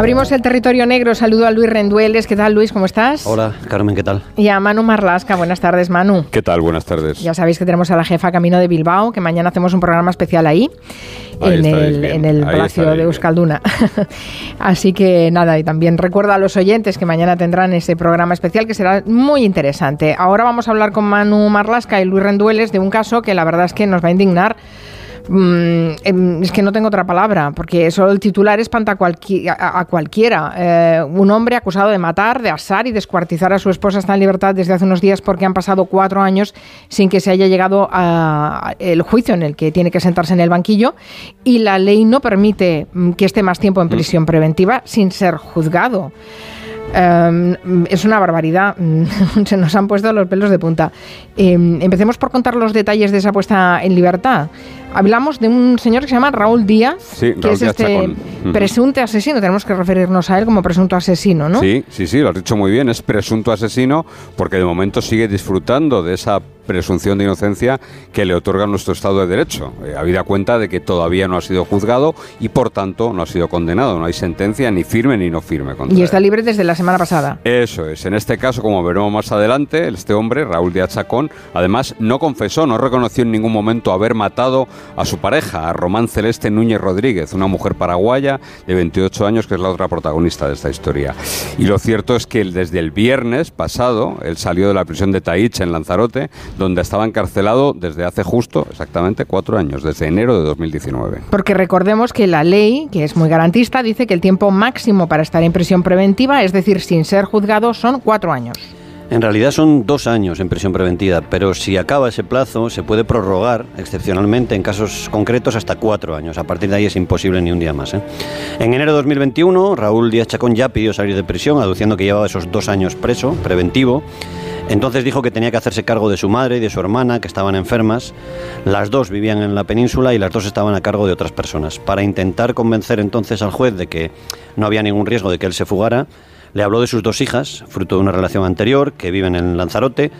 Abrimos el territorio negro. Saludo a Luis Rendueles. ¿Qué tal, Luis? ¿Cómo estás? Hola, Carmen, ¿qué tal? Y a Manu Marlasca. Buenas tardes, Manu. ¿Qué tal? Buenas tardes. Ya sabéis que tenemos a la jefa Camino de Bilbao, que mañana hacemos un programa especial ahí, en el, en el, Palacio de Euskalduna. Así que nada, y también recuerdo a los oyentes que mañana tendrán ese programa especial que será muy interesante. Ahora vamos a hablar con Manu Marlasca y Luis Rendueles de un caso que la verdad es que nos va a indignar Mm, em, es que no tengo otra palabra, porque solo el titular espanta a, cualquiera. Eh, un hombre acusado de matar, de asar y descuartizar a su esposa está en libertad desde hace unos días porque han pasado cuatro años sin que se haya llegado al juicio en el que tiene que sentarse en el banquillo y la ley no permite mm, que esté más tiempo en mm. prisión preventiva sin ser juzgado. Em, es una barbaridad. Se nos han puesto los pelos de punta. Em, empecemos por contar los detalles de esa puesta en libertad. Hablamos de un señor que se llama Raúl Díaz, que es este presunto asesino. Tenemos que referirnos a él como presunto asesino, ¿no? Sí, sí, sí, lo has dicho muy bien. Es presunto asesino porque de momento sigue disfrutando de esa presunción de inocencia que le otorga nuestro Estado de Derecho, eh, habida cuenta de que todavía no ha sido juzgado y por tanto no ha sido condenado. No hay sentencia ni firme ni no firme. Contra y está libre desde la semana pasada. Eso es. En este caso, como veremos más adelante, este hombre, Raúl Díaz Chacón, además no confesó, no reconoció en ningún momento haber matado a su pareja, a Román Celeste Núñez Rodríguez, una mujer paraguaya de 28 años que es la otra protagonista de esta historia. Y lo cierto es que desde el viernes pasado, él salió de la prisión de Taich en Lanzarote, donde estaba encarcelado desde hace justo, exactamente, cuatro años, desde enero de 2019. Porque recordemos que la ley, que es muy garantista, dice que el tiempo máximo para estar en prisión preventiva, es decir, sin ser juzgado, son cuatro años. En realidad son dos años en prisión preventiva, pero si acaba ese plazo se puede prorrogar excepcionalmente en casos concretos hasta cuatro años. A partir de ahí es imposible ni un día más. ¿eh? En enero de 2021, Raúl Díaz Chacón ya pidió salir de prisión, aduciendo que llevaba esos dos años preso, preventivo. Entonces dijo que tenía que hacerse cargo de su madre y de su hermana, que estaban enfermas. Las dos vivían en la península y las dos estaban a cargo de otras personas. Para intentar convencer entonces al juez de que no había ningún riesgo de que él se fugara, le habló de sus dos hijas, fruto de una relación anterior, que viven en Lanzarote,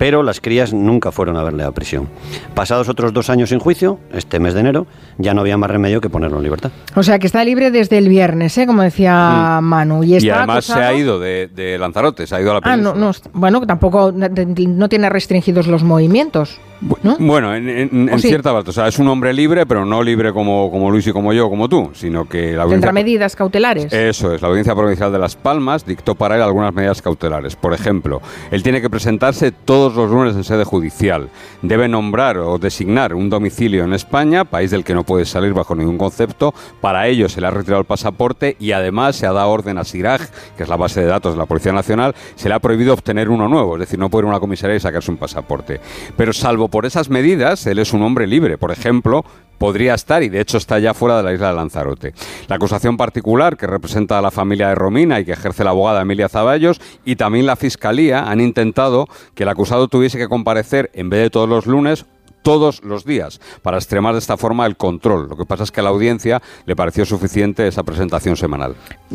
pero las crías nunca fueron a verle a prisión. Pasados otros dos años sin juicio, este mes de enero, ya no había más remedio que ponerlo en libertad. O sea que está libre desde el viernes, ¿eh? como decía mm. Manu. Y, además se ha ido de, Lanzarote, se ha ido a la península. Ah, no, no, bueno, tampoco no tiene restringidos los movimientos. Bueno, en, cierta parte, o sea, es un hombre libre, pero no libre como, como Luis y como yo, como tú, sino que la audiencia... ¿Tendrá medidas cautelares? Eso es, la Audiencia Provincial de Las Palmas dictó para él algunas medidas cautelares. Por ejemplo, él tiene que presentarse todos los lunes en sede judicial. Debe nombrar o designar un domicilio en España, país del que no puede salir bajo ningún concepto. Para ello se le ha retirado el pasaporte y además se ha dado orden a SIRAG, que es la base de datos de la Policía Nacional, se le ha prohibido obtener uno nuevo, es decir, no puede ir a una comisaría y sacarse un pasaporte. Pero salvo por esas medidas, él es un hombre libre. Por ejemplo, podría estar, y de hecho está ya fuera de la isla de Lanzarote. La acusación particular que representa a la familia de Romina y que ejerce la abogada Emilia Zaballos y también la Fiscalía han intentado que el acusado tuviese que comparecer en vez de todos los lunes todos los días para extremar de esta forma el control. Lo que pasa es que a la audiencia le pareció suficiente esa presentación semanal.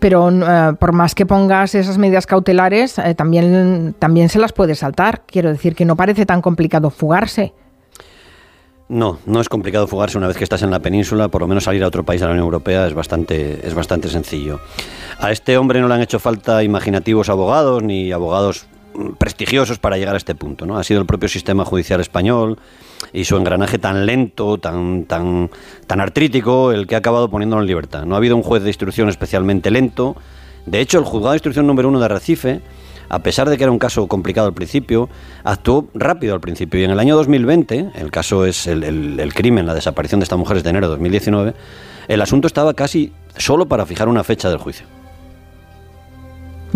Pero eh, por más que pongas esas medidas cautelares, eh, también, también se las puede saltar. Quiero decir que no parece tan complicado fugarse. No, no es complicado fugarse una vez que estás en la península, por lo menos salir a otro país de la Unión Europea es bastante, es bastante sencillo. A este hombre no le han hecho falta imaginativos abogados ni abogados prestigiosos para llegar a este punto. ¿no? Ha sido el propio sistema judicial español y su engranaje tan lento, tan, tan, tan artrítico, el que ha acabado poniéndolo en libertad. No ha habido un juez de instrucción especialmente lento. De hecho, el juzgado de instrucción número uno de Arrecife a pesar de que era un caso complicado al principio, actuó rápido al principio. Y en el año 2020, el caso es el, crimen, la desaparición de estas mujeres de enero de 2019, el asunto estaba casi solo para fijar una fecha del juicio.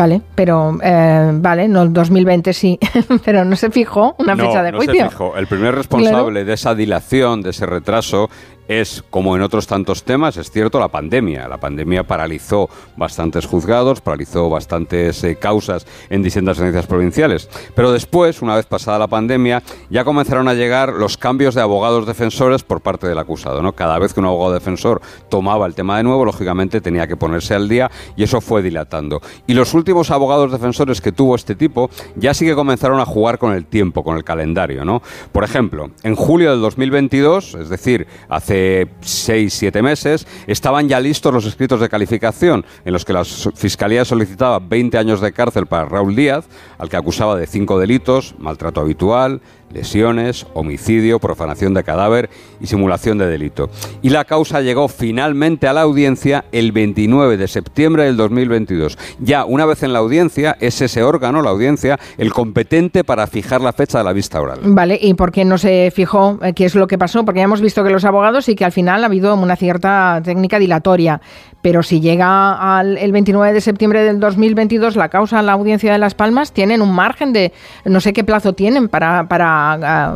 Vale, pero eh, vale, no el 2020 sí, pero no se fijó una fecha de juicio. No se fijó. El primer responsable de esa dilación, de ese retraso, es, como en otros tantos temas, es cierto, la pandemia. La pandemia paralizó bastantes juzgados, paralizó bastantes eh, causas en distintas audiencias provinciales. Pero después, una vez pasada la pandemia, ya comenzaron a llegar los cambios de abogados defensores por parte del acusado. ¿no? Cada vez que un abogado defensor tomaba el tema de nuevo, lógicamente tenía que ponerse al día y eso fue dilatando. Y los últimos abogados defensores que tuvo este tipo ya sí que comenzaron a jugar con el tiempo, con el calendario, ¿no? Por ejemplo, en julio del 2022, es decir, hace 6-7 meses, estaban ya listos los escritos de calificación en los que la Fiscalía solicitaba 20 años de cárcel para Raúl Díaz, al que acusaba de cinco delitos, maltrato habitual, lesiones, homicidio, profanación de cadáver y simulación de delito. Y la causa llegó finalmente a la audiencia el 29 de septiembre del 2022. Ya una vez en la audiencia, es ese órgano, la audiencia, el competente para fijar la fecha de la vista oral. Vale, ¿y por qué no se fijó eh, qué es lo que pasó? Porque ya hemos visto que los abogados y que al final ha habido una cierta técnica dilatoria. Pero si llega al, el 29 de septiembre del 2022 la causa a la audiencia de Las Palmas, tienen un margen de no sé qué plazo tienen para, para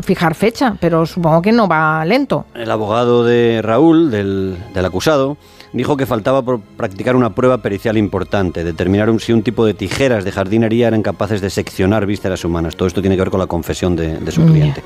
fijar fecha, pero supongo que no va lento. El abogado de Raúl, del, del acusado, dijo que faltaba por practicar una prueba pericial importante, determinar si un tipo de tijeras de jardinería eran capaces de seccionar vísceras humanas. Todo esto tiene que ver con la confesión de, de su cliente.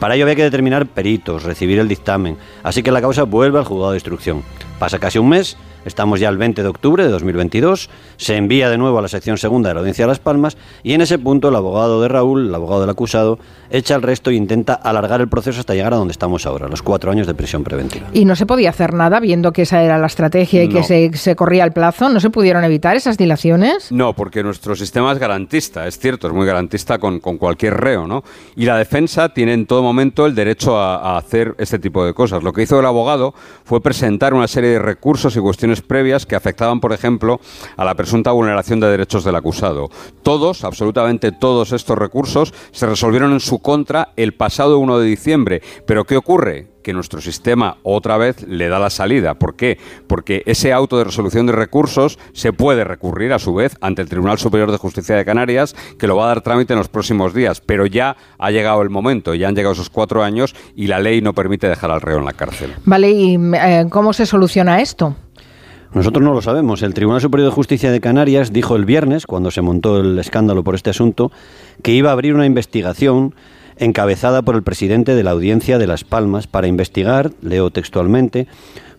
Para ello había que determinar peritos, recibir el dictamen. Así que la causa vuelve al juzgado de instrucción. Pasa casi un mes Estamos ya el 20 de octubre de 2022, se envía de nuevo a la sección segunda de la Audiencia de Las Palmas y en ese punto el abogado de Raúl, el abogado del acusado, echa el resto e intenta alargar el proceso hasta llegar a donde estamos ahora, los cuatro años de prisión preventiva. ¿Y no se podía hacer nada viendo que esa era la estrategia y que se, corría el plazo? ¿No se pudieron evitar esas dilaciones? No, porque nuestro sistema es garantista, es cierto, es muy garantista con, cualquier reo, ¿no? Y la defensa tiene en todo momento el derecho a, a hacer este tipo de cosas. Lo que hizo el abogado fue presentar una serie de recursos y cuestiones previas que afectaban, por ejemplo, a la presunta vulneración de derechos del acusado. Todos, absolutamente todos estos recursos se resolvieron en su contra el pasado 1 de diciembre. Pero ¿qué ocurre? Que nuestro sistema otra vez le da la salida. ¿Por qué? Porque ese auto de resolución de recursos se puede recurrir a su vez ante el Tribunal Superior de Justicia de Canarias, que lo va a dar trámite en los próximos días. Pero ya ha llegado el momento, ya han llegado esos cuatro años y la ley no permite dejar al reo en la cárcel. Vale, ¿y eh, cómo se soluciona esto? Nosotros no lo sabemos. El Tribunal Superior de Justicia de Canarias dijo el viernes, cuando se montó el escándalo por este asunto, que iba a abrir una investigación encabezada por el presidente de la Audiencia de Las Palmas para investigar, leo textualmente,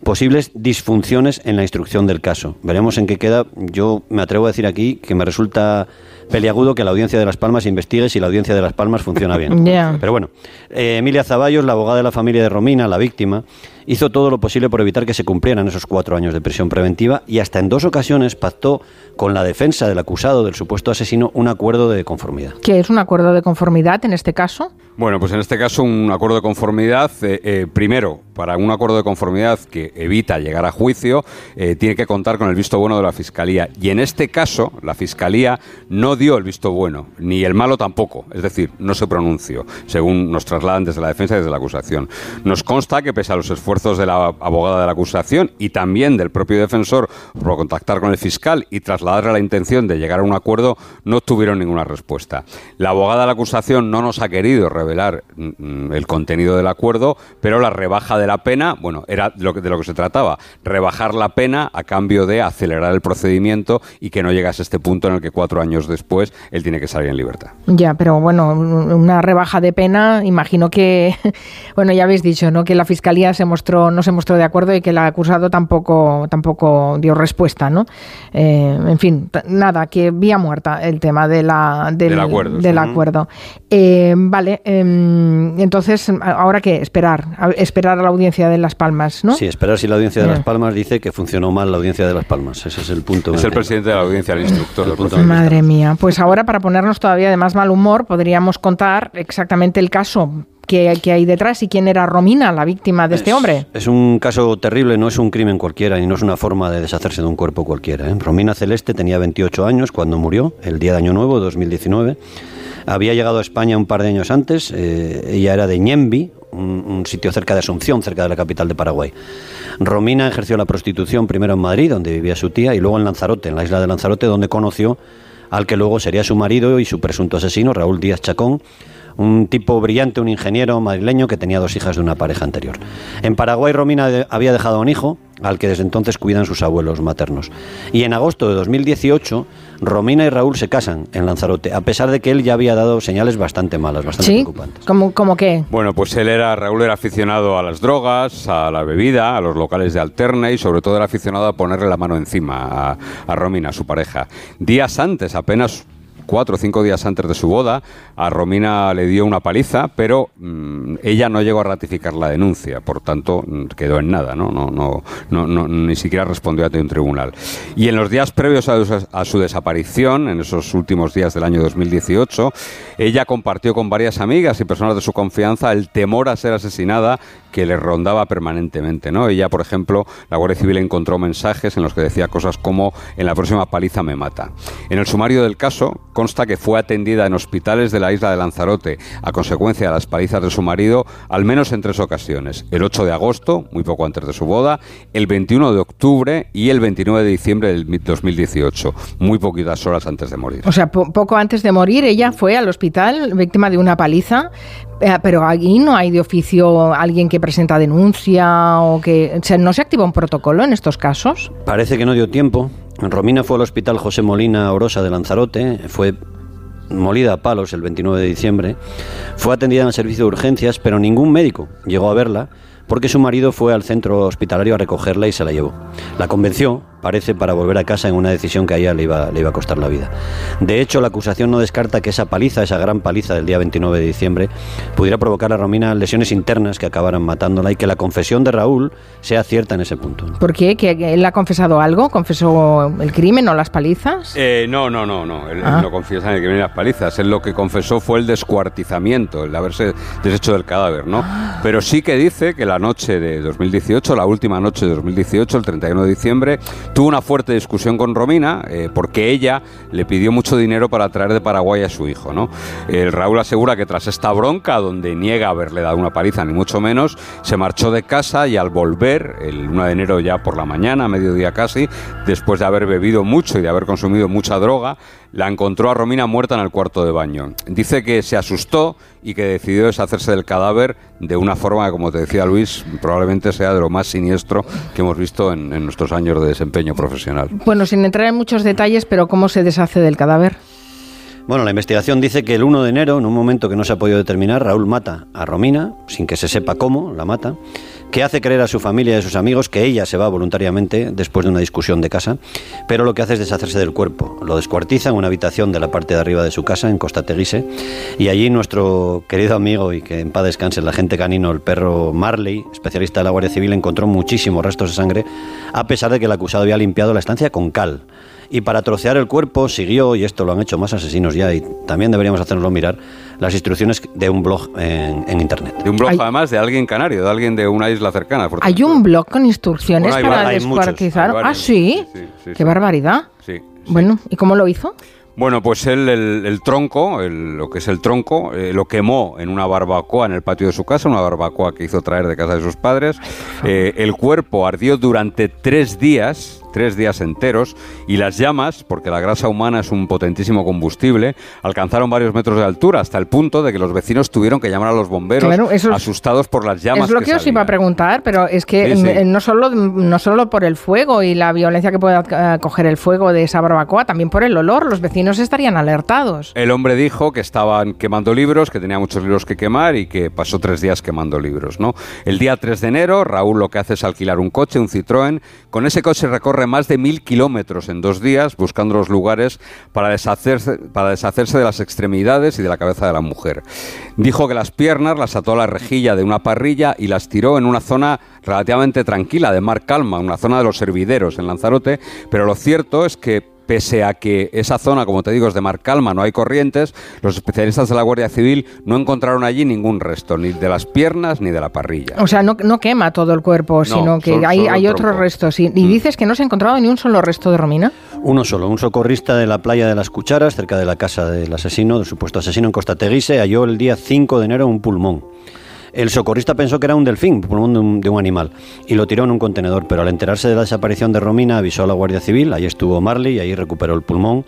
posibles disfunciones en la instrucción del caso. Veremos en qué queda. Yo me atrevo a decir aquí que me resulta peliagudo que la Audiencia de Las Palmas investigue si la Audiencia de Las Palmas funciona bien. Pero bueno, eh, Emilia Zaballos, la abogada de la familia de Romina, la víctima, hizo todo lo posible por evitar que se cumplieran esos cuatro años de prisión preventiva y hasta en dos ocasiones pactó con la defensa del acusado del supuesto asesino un acuerdo de conformidad. ¿Qué es un acuerdo de conformidad en este caso? Bueno, pues en este caso un acuerdo de conformidad, eh, eh, primero, para un acuerdo de conformidad que evita llegar a juicio, eh, tiene que contar con el visto bueno de la Fiscalía. Y en este caso, la Fiscalía no dio el visto bueno, ni el malo tampoco, es decir, no se pronunció, según nos trasladan desde la defensa y desde la acusación. Nos consta que pese a los esfuerzos de la abogada de la acusación y también del propio defensor por contactar con el fiscal y trasladarle la intención de llegar a un acuerdo, no tuvieron ninguna respuesta. La abogada de la acusación no nos ha querido revelar mm, mm, el contenido del acuerdo, pero la rebaja de la pena, bueno, era de lo que, de lo que se trataba, rebajar la pena a cambio de acelerar el procedimiento y que no llegase a este punto en el que cuatro años después él tiene que salir en libertad. Ya, pero bueno, una rebaja de pena, imagino que, bueno, ya habéis dicho, ¿no? Que la fiscalía se mostró, no se mostró de acuerdo y que el acusado tampoco, tampoco dio respuesta, ¿no? Eh, en fin, nada, que vía muerta el tema de la, del, acuerdo. Eh, vale, em, entonces, ¿ahora qué? Esperar, esperar a la audiencia de Las Palmas, ¿no? Sí, esperar si la audiencia de Las Palmas dice que funcionó mal la audiencia de Las Palmas. Ese es el punto. Es el presidente de la audiencia, el instructor. Madre mía. Pues ahora, para ponernos todavía de más mal humor, podríamos contar exactamente el caso que, hay detrás y quién era Romina, la víctima de este hombre. Es un caso terrible, no es un crimen cualquiera y no es una forma de deshacerse de un cuerpo cualquiera. ¿eh? Romina Celeste tenía 28 años cuando murió, el día de Año Nuevo, 2019. Había llegado a España un par de años antes, eh, ella era de Ñembi, un, sitio cerca de Asunción, cerca de la capital de Paraguay. Romina ejerció la prostitución primero en Madrid, donde vivía su tía, y luego en Lanzarote, en la isla de Lanzarote, donde conoció al que luego sería su marido y su presunto asesino, Raúl Díaz Chacón, un tipo brillante, un ingeniero madrileño que tenía dos hijas de una pareja anterior. En Paraguay Romina había dejado un hijo al que desde entonces cuidan sus abuelos maternos. Y en agosto de 2018, Romina y Raúl se casan en Lanzarote, a pesar de que él ya había dado señales bastante malas, bastante ¿Sí? preocupantes. ¿Cómo, ¿Cómo qué? Bueno, pues él era, Raúl era aficionado a las drogas, a la bebida, a los locales de alterna y sobre todo era aficionado a ponerle la mano encima a, a Romina, su pareja. Días antes, apenas cuatro o cinco días antes de su boda, a Romina le dio una paliza, pero mm, ella no llegó a ratificar la denuncia, por tanto mm, quedó en nada, ¿no? No, no, no, no, ni siquiera respondió ante un tribunal. Y en los días previos a, su- a su desaparición, en esos últimos días del año 2018, ella compartió con varias amigas y personas de su confianza el temor a ser asesinada que le rondaba permanentemente, ¿no? Ella, por ejemplo, la Guardia Civil encontró mensajes en los que decía cosas como en la próxima paliza me mata. En el sumario del caso consta que fue atendida en hospitales de la isla de Lanzarote a consecuencia de las palizas de su marido al menos en tres ocasiones. El 8 de agosto, muy poco antes de su boda, el 21 de octubre y el 29 de diciembre del 2018, muy poquitas horas antes de morir. O sea, po- poco antes de morir, ella fue al hospital víctima de una paliza, eh, pero allí no hay de oficio alguien que presenta denuncia o que... o sea, ¿No se activa un protocolo en estos casos? Parece que no dio tiempo. Romina fue al hospital José Molina Orosa de Lanzarote, fue molida a palos el 29 de diciembre, fue atendida en el servicio de urgencias, pero ningún médico llegó a verla porque su marido fue al centro hospitalario a recogerla y se la llevó. La convenció, parece, para volver a casa en una decisión que a ella le iba, le iba a costar la vida. De hecho, la acusación no descarta que esa paliza, esa gran paliza del día 29 de diciembre, pudiera provocar a Romina lesiones internas que acabaran matándola y que la confesión de Raúl sea cierta en ese punto. ¿Por qué? ¿Que él ha confesado algo? ¿Confesó el crimen o las palizas? Eh, no, no, no, no. Él, él Ah. no confiesa en el que viene las palizas. Él lo que confesó fue el descuartizamiento, el haberse deshecho del cadáver, ¿no? Pero sí que dice que la noche de 2018, la última noche de 2018, el 31 de diciembre, tuvo una fuerte discusión con Romina eh, porque ella le pidió mucho dinero para traer de Paraguay a su hijo, ¿no? El Raúl asegura que tras esta bronca, donde niega haberle dado una paliza, ni mucho menos, se marchó de casa y al volver, el 1 de enero ya por la mañana, a mediodía casi, después de haber bebido mucho y de haber consumido mucha droga, la encontró a Romina muerta en el cuarto de baño. Dice que se asustó y que decidió deshacerse del cadáver de una forma que, como te decía Luis, probablemente sea de lo más siniestro que hemos visto en, en nuestros años de desempeño profesional. Bueno, sin entrar en muchos detalles, pero ¿cómo se deshace del cadáver? Bueno, la investigación dice que el 1 de enero, en un momento que no se ha podido determinar, Raúl mata a Romina, sin que se sepa cómo la mata, que hace creer a su familia y a sus amigos que ella se va voluntariamente después de una discusión de casa, pero lo que hace es deshacerse del cuerpo. Lo descuartiza en una habitación de la parte de arriba de su casa, en Costa Teguise, y allí nuestro querido amigo y que en paz descanse el agente canino, el perro Marley, especialista de la Guardia Civil, encontró muchísimos restos de sangre, a pesar de que el acusado había limpiado la estancia con cal. Y para trocear el cuerpo siguió, y esto lo han hecho más asesinos ya, y también deberíamos hacernoslo mirar, las instrucciones de un blog en, en Internet. De un blog Hay- además de alguien canario, de alguien de una isla cercana. ¿Hay un blog con instrucciones Bueno, para hay muchos, descuartizar? hay ah. ¿sí? Sí, sí, sí, Qué barbaridad. Sí, sí. Bueno, ¿y cómo lo hizo? Bueno, pues él, el, el tronco, el- lo que es el tronco, eh, lo quemó en una barbacoa en el patio de su casa, una barbacoa que hizo traer de casa de sus padres. Eh, el cuerpo ardió durante tres días, tres días enteros, y las llamas, porque la grasa humana es un potentísimo combustible, alcanzaron varios metros de altura, hasta el punto de que los vecinos tuvieron que llamar a los bomberos, Claro, eso es- asustados por las llamas. es lo que, os iba a preguntar, pero es que Sí, sí. no solo no solo por el fuego y la violencia que pueda eh, coger el fuego de esa barbacoa, también por el olor. Los vecinos estarían alertados. El hombre dijo que estaban quemando libros, que tenía muchos libros que quemar y que pasó tres días quemando libros. ¿no? El día 3 de enero, Raúl lo que hace es alquilar un coche, un Citroën. Con ese coche recorre más de mil kilómetros en dos días buscando los lugares para deshacerse, para deshacerse de las extremidades y de la cabeza de la mujer. Dijo que las piernas las ató a la rejilla de una parrilla y las tiró en una zona relativamente tranquila, de mar calma, una zona de los hervideros en Lanzarote, pero lo cierto es que pese a que esa zona, como te digo, es de mar calma, no hay corrientes, los especialistas de la Guardia Civil no encontraron allí ningún resto, ni de las piernas ni de la parrilla. O sea, no, no quema todo el cuerpo, sino que solo- hay, solo hay otros restos. Y, y Mm. dices que no se ha encontrado ni un solo resto de Romina. Uno solo, un socorrista de la playa de las Cucharas, cerca de la casa del asesino, del supuesto asesino en Costa Teguise, halló el día 5 de enero un pulmón. El socorrista pensó que era un delfín, un pulmón de un, de un animal, y lo tiró en un contenedor, pero al enterarse de la desaparición de Romina avisó a la Guardia Civil, ahí estuvo Marley y ahí recuperó el pulmón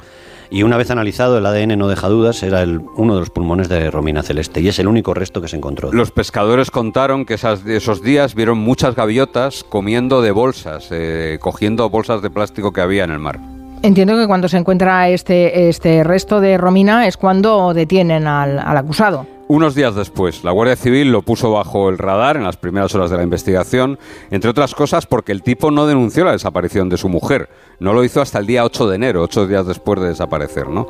y una vez analizado el ADN no deja dudas, era el, uno de los pulmones de Romina Celeste y es el único resto que se encontró. Los pescadores contaron que esas, esos días vieron muchas gaviotas comiendo de bolsas, eh, cogiendo bolsas de plástico que había en el mar. Entiendo que cuando se encuentra este, este resto de Romina es cuando detienen al, al acusado. Unos días después, la Guardia Civil lo puso bajo el radar en las primeras horas de la investigación, entre otras cosas porque el tipo no denunció la desaparición de su mujer. No lo hizo hasta el día 8 de enero, ocho días después de desaparecer. ¿no?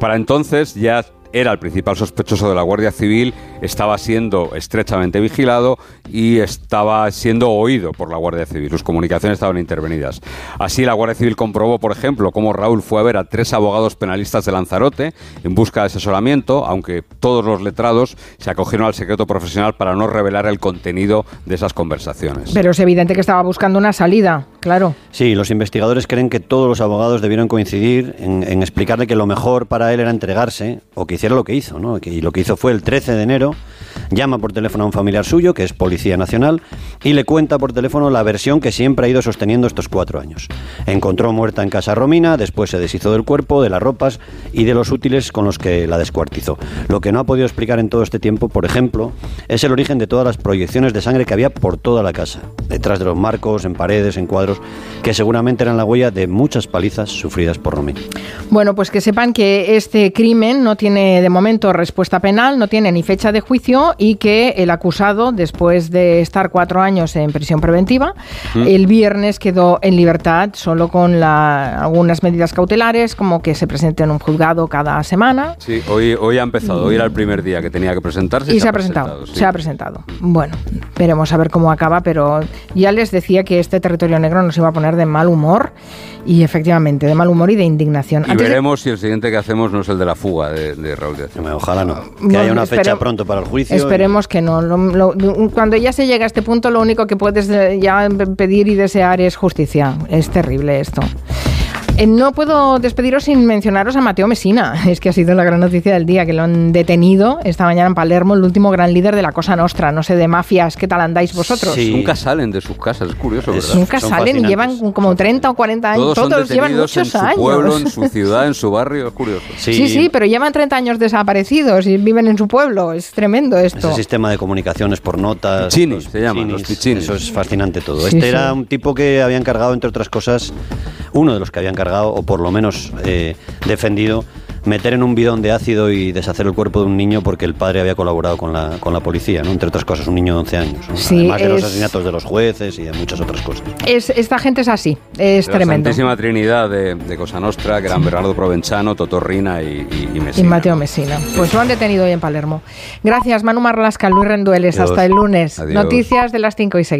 Para entonces ya era el principal sospechoso de la Guardia Civil, estaba siendo estrechamente vigilado y estaba siendo oído por la Guardia Civil. Sus comunicaciones estaban intervenidas. Así, la Guardia Civil comprobó, por ejemplo, cómo Raúl fue a ver a tres abogados penalistas de Lanzarote en busca de asesoramiento, aunque todos los letrados se acogieron al secreto profesional para no revelar el contenido de esas conversaciones. Pero es evidente que estaba buscando una salida, claro. Sí, los investigadores creen que todos los abogados debieron coincidir en, explicarle que lo mejor para él era entregarse o que hiciera lo que hizo, ¿no? Y lo que hizo fue el 13 de enero, llama por teléfono a un familiar suyo, que es Policía Nacional, y le cuenta por teléfono la versión que siempre ha ido sosteniendo estos cuatro años. Encontró muerta en casa Romina, después se deshizo del cuerpo, de las ropas y de los útiles con los que la descuartizó. Lo que no ha podido explicar en todo este tiempo, por ejemplo, es el origen de todas las proyecciones de sangre que había por toda la casa, detrás de los marcos, en paredes, en cuadros, que seguramente eran la huella de muchas palizas sufridas por Romina. Bueno, pues que sepan que este crimen no tiene de momento respuesta penal, no tiene ni fecha de juicio y que el acusado, después de estar cuatro años en prisión preventiva, mm. el viernes quedó en libertad solo con la, algunas medidas cautelares, como que se presente en un juzgado cada semana. Sí, hoy, hoy ha empezado, hoy era el primer día que tenía que presentarse. Y, se, ha presentado, se ha presentado. Bueno, veremos a ver cómo acaba, pero ya les decía que este territorio negro nos iba a poner de mal humor y efectivamente, de mal humor y de indignación. Y veremos si el siguiente que hacemos no es el de la fuga de, de Raúl Díaz. Ojalá no. Que haya una fecha pronto para el juicio. Esperemos que no. cuando ya se llega a este punto, lo único que puedes eh, ya pedir y desear es justicia. Es terrible esto. Eh, no puedo despediros sin mencionaros a Mateo Messina. Es que ha sido la gran noticia del día, que lo han detenido esta mañana en Palermo, el último gran líder de la Cosa Nostra. No sé, de mafias, ¿qué tal andáis vosotros? Nunca salen de sus casas, es curioso, ¿verdad? Nunca salen y llevan como 30 o 40 años. Todos, llevan muchos en su años. pueblo, en su ciudad, en su barrio, es curioso. Sí. sí, pero llevan 30 años desaparecidos y viven en su pueblo. Es tremendo esto. Ese sistema de comunicaciones por notas. Chinis, se llaman, los pichinis. Eso es fascinante todo. este era un tipo que había encargado, entre otras cosas, uno de los que había encargado, o por lo menos eh, defendido meter en un bidón de ácido y deshacer el cuerpo de un niño porque el padre había colaborado con la, con la policía, ¿no? entre otras cosas, un niño de 11 años. Además de los asesinatos de los jueces y de muchas otras cosas. Es, esta gente es así, es tremendo. La Santísima Trinidad de, de, Cosa Nostra, que eran Bernardo Provenzano, Totorrina y, y, Messina. Y Mateo Messina. Pues lo han detenido hoy en Palermo. Gracias, Manu Marlasca, Luis Rendueles. Hasta el lunes. Noticias de las 5 y 6.